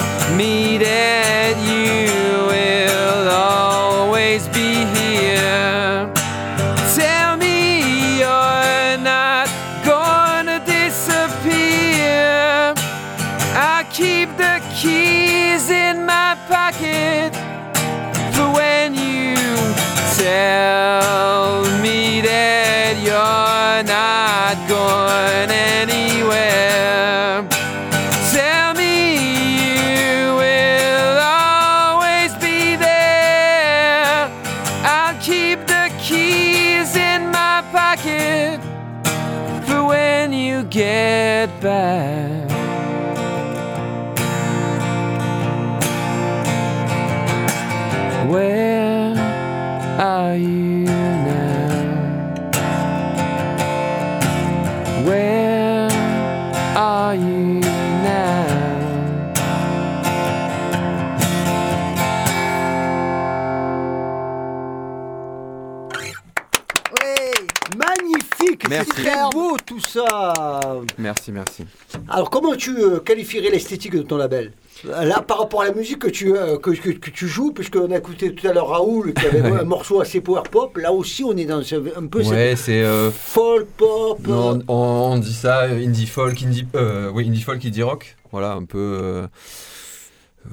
tout ça. Merci, merci. Alors, comment tu euh, qualifierais l'esthétique de ton label? Là, par rapport à la musique que tu, euh, que, que- que tu joues, puisqu'on a écouté tout à l'heure Raoul, qui avait (laughs) un morceau assez power pop, là aussi on est dans ce- un peu Ouais, c'est. euh, folk pop. euh, on, on dit ça, indie folk, indie, euh, oui, indie folk, indie rock. Voilà, un peu.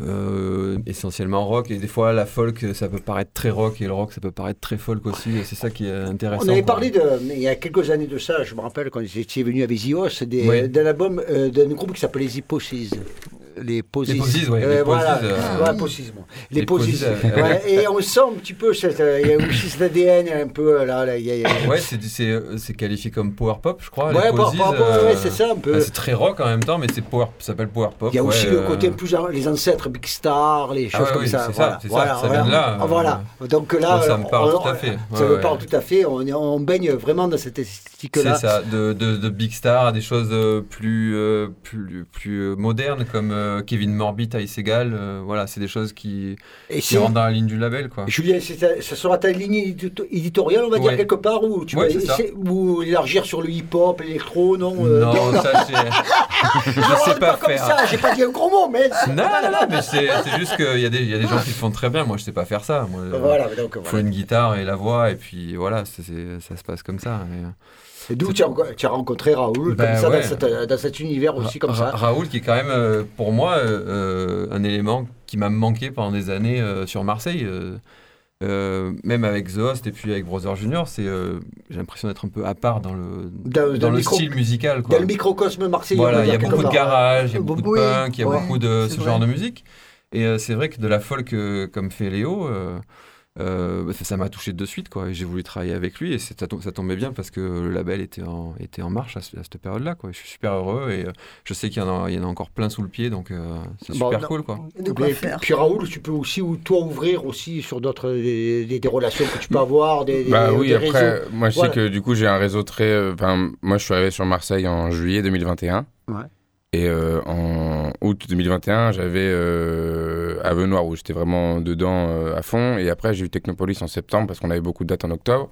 Euh, essentiellement rock et des fois la folk ça peut paraître très rock et le rock ça peut paraître très folk aussi et c'est ça qui est intéressant On avait parlé de, mais il y a quelques années de ça, je me rappelle quand avec Zios, des- Ouais. d'un album euh, d'un groupe qui s'appelait les Hyposes. Les Posies. Les Posies, ouais, Euh, les voilà, Posies, euh, voilà, Posies, moi. Les, les Posies. Posies, Ouais, et on sent un petit peu, cette, euh, il y a aussi cet ADN un peu euh, là, là, y a- y a- Ouais, c'est, c'est, c'est qualifié comme power pop, je crois. Ouais, les power Posies, pop, ouais, c'est ça, un peu. bah, c'est très rock en même temps, mais c'est power, ça s'appelle power pop. Il y a aussi le côté plus les ancêtres, Big Star, les Ah choses comme oui, ça. c'est ça, voilà, ça, voilà, ça vient de là, Ah, voilà. Donc là, ça me parle tout à fait. Ça Ouais, me ouais. parle tout à fait. On, baigne vraiment dans cette esthétique-là. C'est ça, de, Big Star à des choses plus, modernes comme Kevin Morby, Ty Segal, euh, voilà, c'est des choses qui, Et qui si, rentrent dans la ligne du label, quoi. Julien, ça sera ta ligne édito- éditoriale, on va dire, quelque part, ou tu Ouais, vas essayer- ou élargir sur le hip-hop, l'électro, non euh, non, ça, c'est- (laughs) je sais pas comme faire. ça, j'ai pas dit un gros mot, mais... Non, non, non, mais c'est juste qu'il y, a des- il y a des gens qui le font très bien. Moi, je sais pas faire ça. Moi, euh, Voilà, donc, faut une guitare et la voix, et puis voilà, ça se passe comme ça. Euh, Et d'où tu as, tu as rencontré Raoul, Ben comme ça, ouais. dans, cet, dans cet univers aussi, comme Ra- ça. Raoul, qui est quand même, euh, pour moi, euh, euh, un élément qui m'a manqué pendant des années euh, sur Marseille. euh, même avec The Host et puis avec Brother Junior, c'est, j'ai l'impression d'être un peu à part dans le, Dans- dans dans le micro- style musical. Quoi. Dans le microcosme marseillais. Voilà, il y a beaucoup de part. garage, il y a beaucoup de punk, il y a ouais, beaucoup de ce vrai. genre de musique. Et c'est vrai que de la folk comme fait Léo, euh, ça m'a touché de suite. Quoi. J'ai voulu travailler avec lui et ça, tom- ça tombait bien parce que le label était en, était en marche à, ce- à cette période-là. Quoi. Je suis super heureux et euh, je sais qu'il y, en a- il y en a encore plein sous le pied, donc euh, c'est Bon, super non. cool. Quoi. Quoi Mais faire. puis Raoul, tu peux aussi, ou toi, ouvrir aussi sur d'autres, des, des- des relations que tu peux avoir, des, des- Bah oui, des après, réseaux. moi je Voilà. sais que du coup j'ai un réseau très. euh, Enfin, moi je suis arrivé sur Marseille en juillet 2021. Ouais. Et euh, en août 2021, j'avais euh, Avenoir où j'étais vraiment dedans euh, à fond. Et après, j'ai eu Technopolis en septembre parce qu'on avait beaucoup de dates en octobre.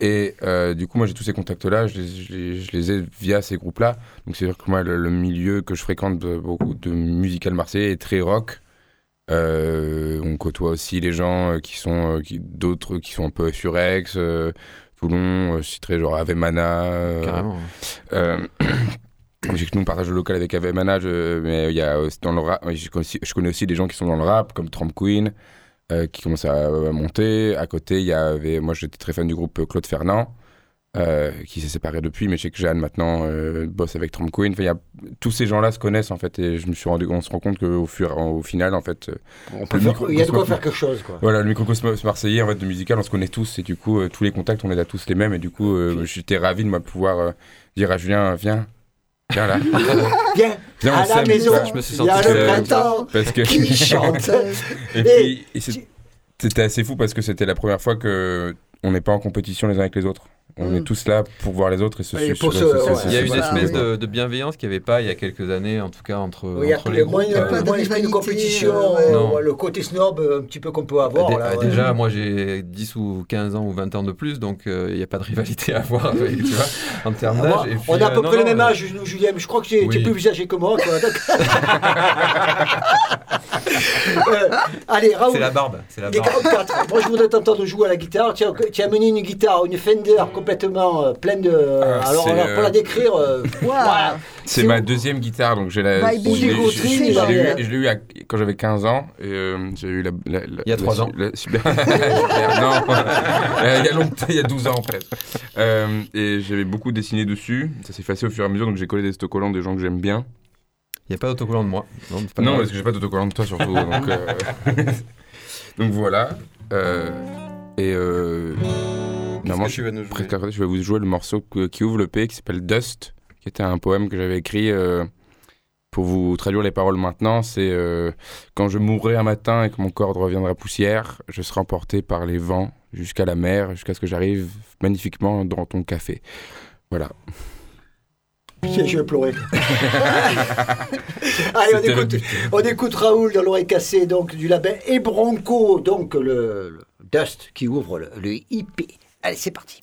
Et euh, du coup, moi j'ai tous ces contacts-là, je les, je les- je les ai via ces groupes-là. Donc c'est sûr que moi, le, le milieu que je fréquente de, beaucoup de musical marseillais est très rock. On côtoie aussi les gens qui sont qui, d'autres qui sont un peu Surex, Toulon, je citerai genre Avemana. Carrément. (clears throat) euh, j'ai que nous on partage le local avec Avemana, je- mais il y a aussi dans le rap, je connais, aussi, je connais aussi des gens qui sont dans le rap comme Trump Queen euh, qui commencent à, à monter. À côté, il y avait, moi j'étais très fan du groupe Claude Fernand. euh, qui s'est séparé depuis, mais je sais que Jeanne maintenant euh, bosse avec Trump Queen. Enfin, y a, tous ces gens-là se connaissent en fait, et je me suis rendu, on se rend compte qu'au fur, au final en fait, euh, On peut le faire- micro- il y a de quoi faire quelque chose, quoi. voilà, le microcosmos marseillais en fait de musical, on se connaît tous et du coup euh, tous les contacts, on les a tous les mêmes et du coup euh, j'étais ravi de moi, pouvoir euh, dire à Julien viens, viens là, (laughs) Viens, viens à la maison, Je me suis senti le seul. printemps parce que qui chante. (laughs) et puis et c'était assez fou parce que c'était la première fois que on n'est pas en compétition les uns avec les autres. On Mm. est tous là pour voir les autres et se Et suivre ouais, Il y a une espèce de, de bienveillance qu'il n'y avait pas il y a quelques années, en tout cas entre, Oui, entre les moins, groupes. il y a euh, l'esprit de compétition, euh, euh, le côté snob euh, un petit peu qu'on peut avoir. Dé- là, ah, ouais. Déjà, moi j'ai 10 ou 15 ans ou 20 ans de plus, donc euh, il n'y a pas de rivalité à avoir avec, (laughs) tu vois, en termes d'âge. On a à peu euh, près le même euh, âge, nous, Julien, mais je crois que tu es, plus âgé que moi. (laughs) Euh, allez, Raoul, C'est la barbe, c'est la barbe. 44. Moi, je voudrais t'entendre jouer à la guitare. Tu as, tu as amené une guitare, une Fender complètement euh, pleine de. Ah, alors, c'est, alors, pour la euh, décrire, euh. (laughs) C'est C'est ma deuxième guitare, donc j'ai la. Je l'ai- Hugo je- l'ai eu- à- quand j'avais 15 ans et euh, j'ai eu la, la- la- Il y a la- trois ans. la- super- (laughs) super, non, Euh, (laughs) il y a longtemps, il y a 12 ans presque. Euh, et j'avais beaucoup dessiné dessus. Ça s'est effacé au fur et à mesure, donc j'ai collé des autocollants de gens que j'aime bien. Il n'y a pas d'autocollant de moi. Non, pas parce que j'ai pas d'autocollant de toi surtout. donc, euh, donc voilà. Euh, et euh, normalement, Qu'est-ce que tu vas nous jouer presque à côté, je vais vous jouer le morceau que- qui ouvre le P qui s'appelle Dust, qui était un poème que j'avais écrit euh, pour vous traduire les paroles maintenant. C'est euh, quand je mourrai un matin et que mon corps reviendra poussière, je serai emporté par les vents jusqu'à la mer, jusqu'à ce que j'arrive magnifiquement dans ton café. Voilà. Putain, je vais pleurer. (laughs) Allez, on écoute, on écoute Raoul dans l'oreille cassée donc, du label et Bronco, donc le, le Dust qui ouvre le, le IP. Allez, c'est parti.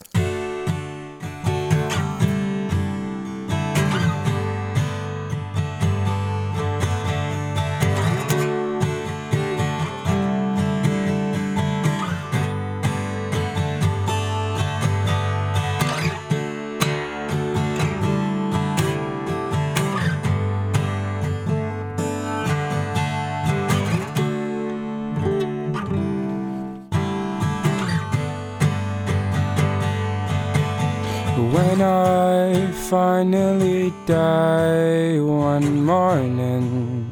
When I finally die one morning.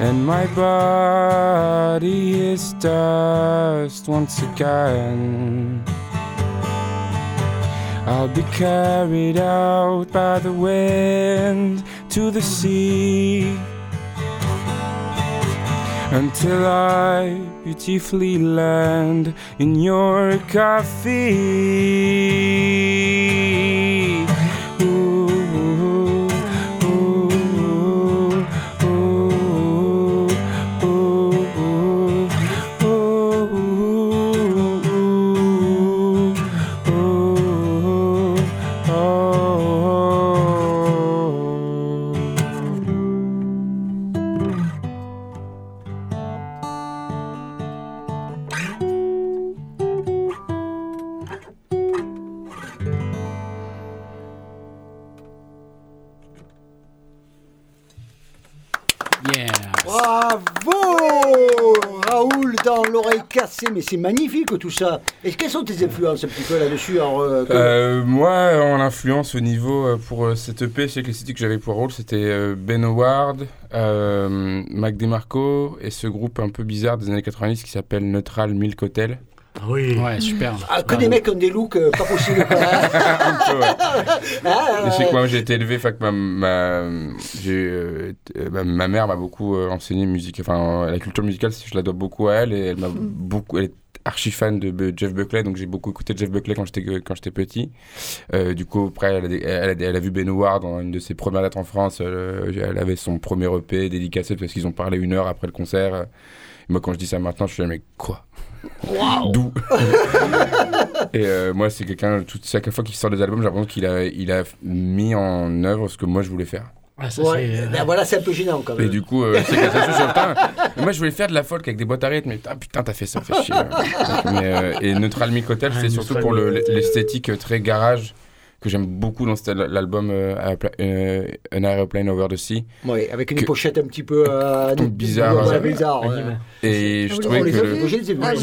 And my body is dust once again, I'll be carried out by the wind to the sea until I beautifully land in your coffee. C'est magnifique tout ça. Et quelles sont tes influences un petit peu là-dessus euh, Euh, moi, en influence au niveau euh, pour cette EP, je sais que les cités que j'avais pour Raoul, c'était euh, Ben Howard, euh, Mac DeMarco et ce groupe un peu bizarre des années 90 qui s'appelle Neutral Milk Hotel. Ah oui. Ouais, super. Ah, que des mecs qui ont des looks euh, pas possibles. quoi. (laughs) Un peu, ouais. Ah, je sais moi j'ai été élevé, que ma, ma, euh, ma, mère m'a beaucoup euh, enseigné musique, enfin la culture musicale, je la dois beaucoup à elle et elle m'a beaucoup, elle est archi fan de Jeff Buckley, donc j'ai beaucoup écouté Jeff Buckley quand j'étais quand j'étais petit. Euh, du coup après elle a, des- elle, a, elle a vu Ben Howard dans une de ses premières lettres en France, euh, elle avait son premier EP dédicacé parce qu'ils ont parlé une heure après le concert. Et moi quand je dis ça maintenant, je suis là mais quoi? D'où? (laughs) Et euh, moi, c'est quelqu'un, toute chaque fois qu'il sort des albums, j'ai l'impression qu'il a, il a mis en œuvre ce que moi je voulais faire. Ah, ça, Ouais, c'est, euh, ben voilà, c'est un peu gênant quand Et même. du coup, euh, c'est ça sur le temps. Mais moi, je voulais faire de la folk avec des boîtes à rythme. Mais putain, putain, t'as fait ça, fait chier. (laughs) Mais, euh, et Neutral Milk Hotel, Ah, c'est surtout pour l'esthétique euh, très garage que j'aime beaucoup dans cet- l'album euh, euh, An Aeroplane Over the Sea. Ouais, avec une que- pochette un petit peu euh, Tout bizarre, ouais, ouais. bizarre, ouais. Anime. Et je Ah, trouvais que. moi. Ah,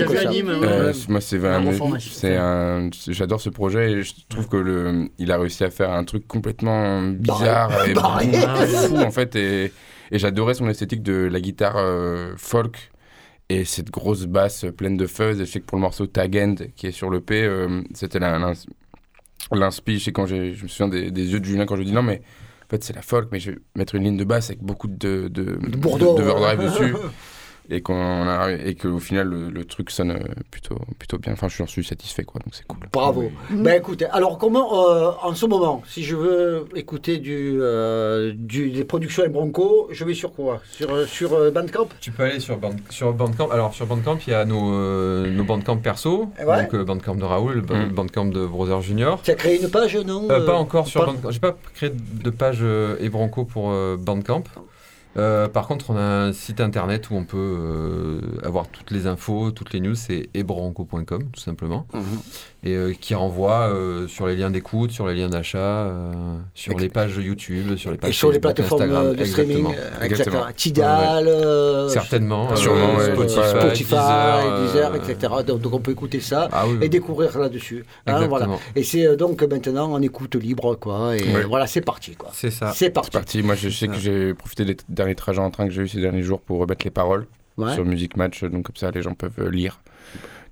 ouais. j'adore ce projet et je trouve que le, il a réussi à faire un truc complètement bizarre et Barré. fou en fait et, et j'adorais son esthétique de la guitare euh, folk et cette grosse basse pleine de fuzz. Et je sais que pour le morceau Tag End qui est sur le P, euh, c'était la- l'inspi. Je sais quand j'ai, je me souviens des, des yeux de Julien quand je dis non mais en fait c'est la folk mais je vais mettre une ligne de basse avec beaucoup de de, de, de overdrive dessus (laughs) et qu'on a et que au final le, le truc sonne euh, plutôt plutôt bien. Enfin, je suis satisfait quoi, donc c'est cool. Bravo. Ben écoute, alors comment, euh, en ce moment, si je veux écouter du, euh, du, des productions et Bronco, je vais sur quoi? Sur, sur euh, Bandcamp? Tu peux aller sur, Band- sur Bandcamp. Alors sur Bandcamp, il y a nos, euh, nos Bandcamp perso. Ouais. Donc le Bandcamp de Raoul, le Mm. Bandcamp de Brother Junior. Tu as créé une page, non? Pas encore sur pas- Bandcamp. J'ai pas créé de page euh, Ebranco pour euh, Bandcamp. Euh, par contre, on a un site internet où on peut euh, avoir toutes les infos, toutes les news. C'est ebranco.com tout simplement. Mhm. Et euh, qui renvoie euh, sur les liens d'écoute, sur les liens d'achat, euh, sur Et- les pages YouTube, sur les pages Et sur les Facebook, plateformes Instagram. de streaming, Exactement. Tidal, euh, Certainement. Sûrement, Spotify, Spotify, Deezer, Deezer, etc. Donc, donc on peut écouter ça Ah oui, et découvrir là-dessus. Hein, voilà. Et c'est euh, donc maintenant en écoute libre, quoi. Et Ouais. voilà, c'est parti, quoi. C'est ça. C'est parti. C'est parti. Moi, je sais que j'ai profité des derniers trajets en train que j'ai eu ces derniers jours pour remettre les paroles Ouais. sur Music Match, donc comme ça, les gens peuvent euh, lire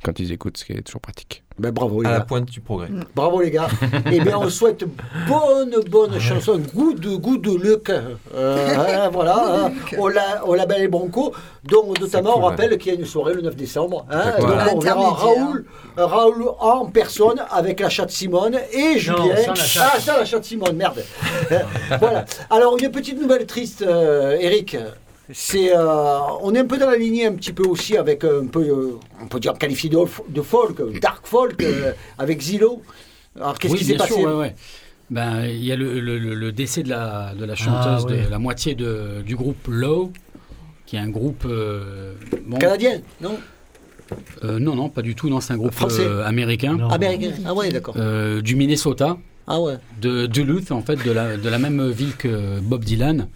quand ils écoutent, ce qui est toujours pratique. Ben, bravo, les À la gars. pointe du progrès. Bravo les gars. (laughs) Eh bien, on souhaite bonne, bonne chanson, goût de goût de Luc. Euh, hein, (laughs) voilà, hein, au, la- au label Les Bronco, dont notamment cool, on rappelle qu'il y a une soirée le 9 décembre. hein, donc on verra. Raoul, Raoul en personne avec la chatte Simone et Julien. sans la chatte. Ah, ça, la chatte Simone, merde. (laughs) Voilà. Alors, une petite nouvelle triste, euh, Eric. C'est, euh, on est un peu dans la lignée un petit peu aussi avec euh, un peu, euh, on peut dire qualifié de, de folk, dark folk, euh, avec Zillow. Alors qu'est-ce oui, qui s'est bien passé sûr, ouais, ouais. Ben, il y a le, le- le- le décès de la, de la chanteuse, Ah, ouais. de la moitié de- du groupe Low, qui est un groupe. euh, bon, Canadien, non? Euh, non, non, pas du tout. Non, c'est un groupe Français. euh, américain Non. Américain. Ah ouais, d'accord. euh, du Minnesota, Ah ouais. de Duluth, en fait, de la, de la même ville que Bob Dylan,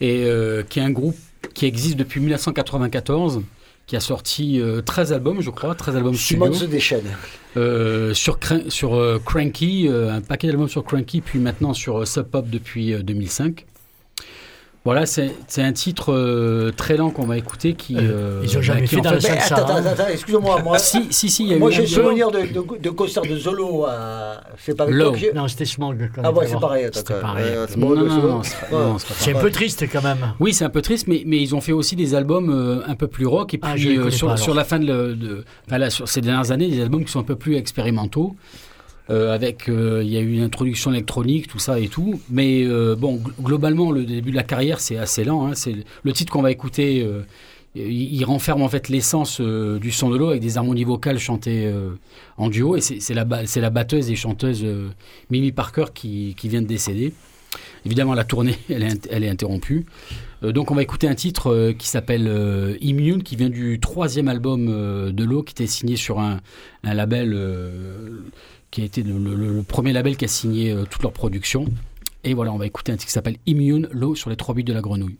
et euh, qui est un groupe qui existe depuis 1994. Qui a sorti euh, 13 albums, je crois, 13 albums studio. se déchaîne. Euh, sur sur euh, Cranky, euh, un paquet d'albums sur Cranky, puis maintenant sur euh, Sub Pop depuis euh, 2005. Voilà, c'est un titre euh, très lent qu'on va écouter qui. euh, ils ont jamais qui, fait dans le fait- attends, attends, attends, excuse-moi. Moi, Si, si, si, il y a moi eu j'ai souvenir de, de, de concert de Zolo. à- C'est pas Low. Non, c'était qu'on Ah ouais, c'est pareil. C'était euh, Non, non, non, c'est un peu triste quand même. Oui, c'est un peu triste, mais, mais ils ont fait aussi des albums euh, un peu plus rock. Et Ah, puis euh, sur, pas, sur la fin de, le- de- enfin, là, sur ces dernières années, des albums qui sont un peu plus expérimentaux. Euh, avec, euh, il y a eu une introduction électronique, tout ça et tout. Mais euh, bon, gl- globalement, le début de la carrière, c'est assez lent. hein. C'est le titre qu'on va écouter. il, renferme en fait l'essence du son de l'eau avec des harmonies vocales chantées en duo. Et c'est la, batteuse et chanteuse Mimi Parker qui, vient de décéder. Évidemment, la tournée, (laughs) elle est, interrompue. Donc, on va écouter un titre qui s'appelle Immune, qui vient du troisième album de l'eau, qui était signé sur un, label qui a été le, premier label qui a signé euh, toute leur production. Et voilà, on va écouter un titre qui s'appelle Immune, l'eau sur les trois buts de la grenouille.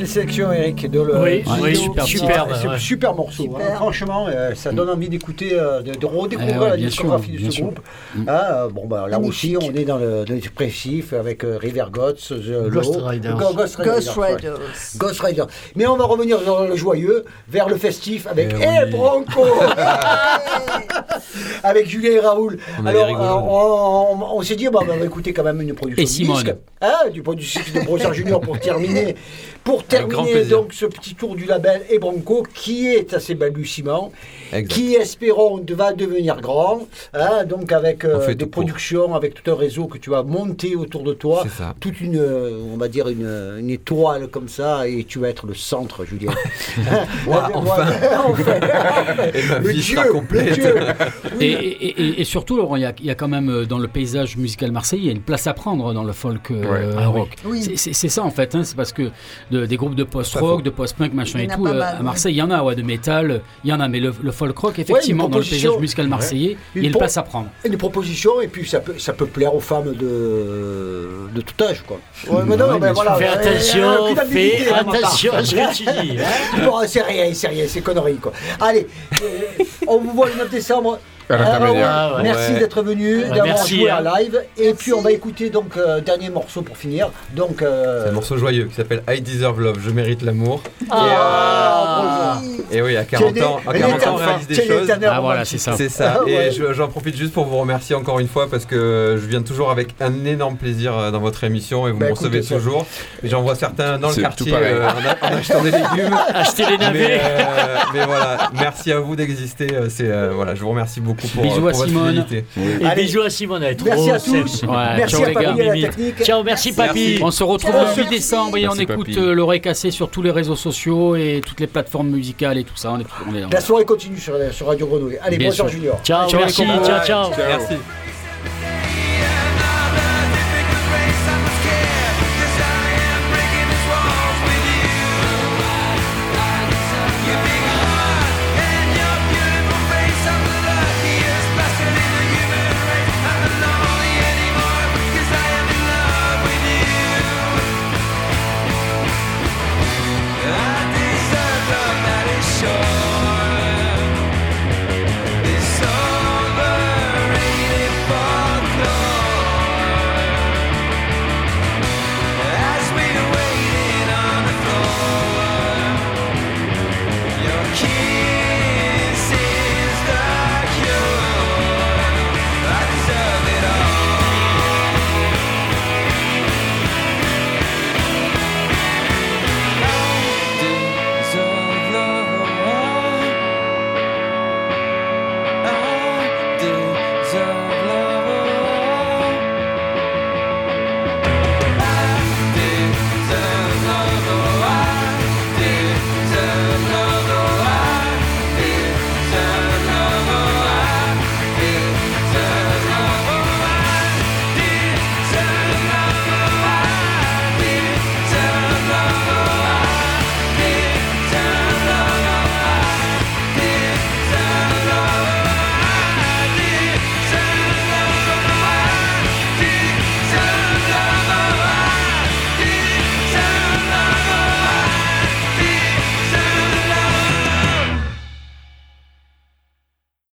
Belle sélection, Eric, de le Oui, Gino. oui, super, un ouais. super morceau. Super. hein. Franchement, euh, ça donne envie d'écouter, euh, de, de redécouvrir Eh ouais, la discographie sûr, de ce sûr. groupe. Mm. Hein, euh, bon, bah, là Magnifique. aussi, on est dans le, dans l'expressif avec euh, River Gods, The Ghost Low, Riders. Go- Ghost Riders. Ghost ouais. Riders. Ghost. Mais on va revenir vers le joyeux, vers le festif avec Eh Eh oui. Bronco (laughs) Avec Julien et Raoul. On Alors, euh, on, on- on s'est dit, bah, on va écouter quand même une production Et de Simone. disque. Hein, du production de Brossard Junior pour (laughs) terminer. Pour terminer donc ce petit tour du label Et Bronco qui est assez balbutiement, Exact. qui espérons va devenir grand, hein, donc avec euh, fait des productions, avec tout un réseau que tu vas monter autour de toi, toute une, euh, on va dire une, une étoile comme ça, et tu vas être le centre, Julien. (laughs) Ouah, enfin. Enfin. (laughs) Et ma Le vie dieu, sera complète. Et, et- et- et surtout, Laurent, il y, a, il y a quand même euh, dans le paysage musical marseillais, il y a une place à prendre dans le folk euh, Ouais. Ah rock. Oui. C'est- ça en fait, hein, c'est parce que de- des groupes de post-rock, de post-punk, machin et tout, euh, à. Marseille, il y en a, ouais, de métal, il y en a, mais le, le folk rock, effectivement, dans le paysage musical marseillais, il y a une place à prendre. Une proposition, et puis ça peut, ça peut plaire aux femmes de, de tout âge, quoi. Ouais, mais non, Ouais, mais bien voilà, Fais ouais, a attention, fais attention à ce que tu dis. hein. (laughs) Bon, c'est rien, c'est rien, c'est conneries, quoi. Allez, euh, on vous voit le 9 décembre. À l'intermédiaire. Ah, ouais. Merci Ouais. d'être venu, d'avoir merci, joué hein. en live. Et puis on va écouter donc euh, dernier morceau pour finir. Donc euh, C'est un morceau joyeux qui s'appelle I Deserve Love, je mérite l'amour. Ah, Et oui, à 40 Quel ans, à est- 40 ans, on réalise des choses. Ah, voilà, c'est ça. C'est ça. Ah, ouais. Et je- j'en profite juste pour vous remercier encore une fois parce que je viens toujours avec un énorme plaisir euh, dans votre émission et vous Bah, me recevez toujours. Et j'en vois certains dans le quartier euh, en, achetant des légumes. (laughs) Acheter les Mais, navets. euh, mais voilà, merci à vous d'exister. euh, C'est euh, voilà, je vous remercie beaucoup pour, Bisous pour à votre Simone. Et Allez. bisous à Simone. elle est trop Merci à tous. Ouais, Merci ciao à les gars. et à la Mimi. technique. Ciao, merci papy. On se retrouve Ciao, le 8 merci. décembre et on écoute euh, l'oreille cassée sur tous les réseaux sociaux et toutes les plateformes musicales et tout ça. On est, on est La soirée continue sur, sur Radio Grenouille. Allez, bonsoir. Junior. Ciao, Ciao, merci. Ciao, ciao. Merci.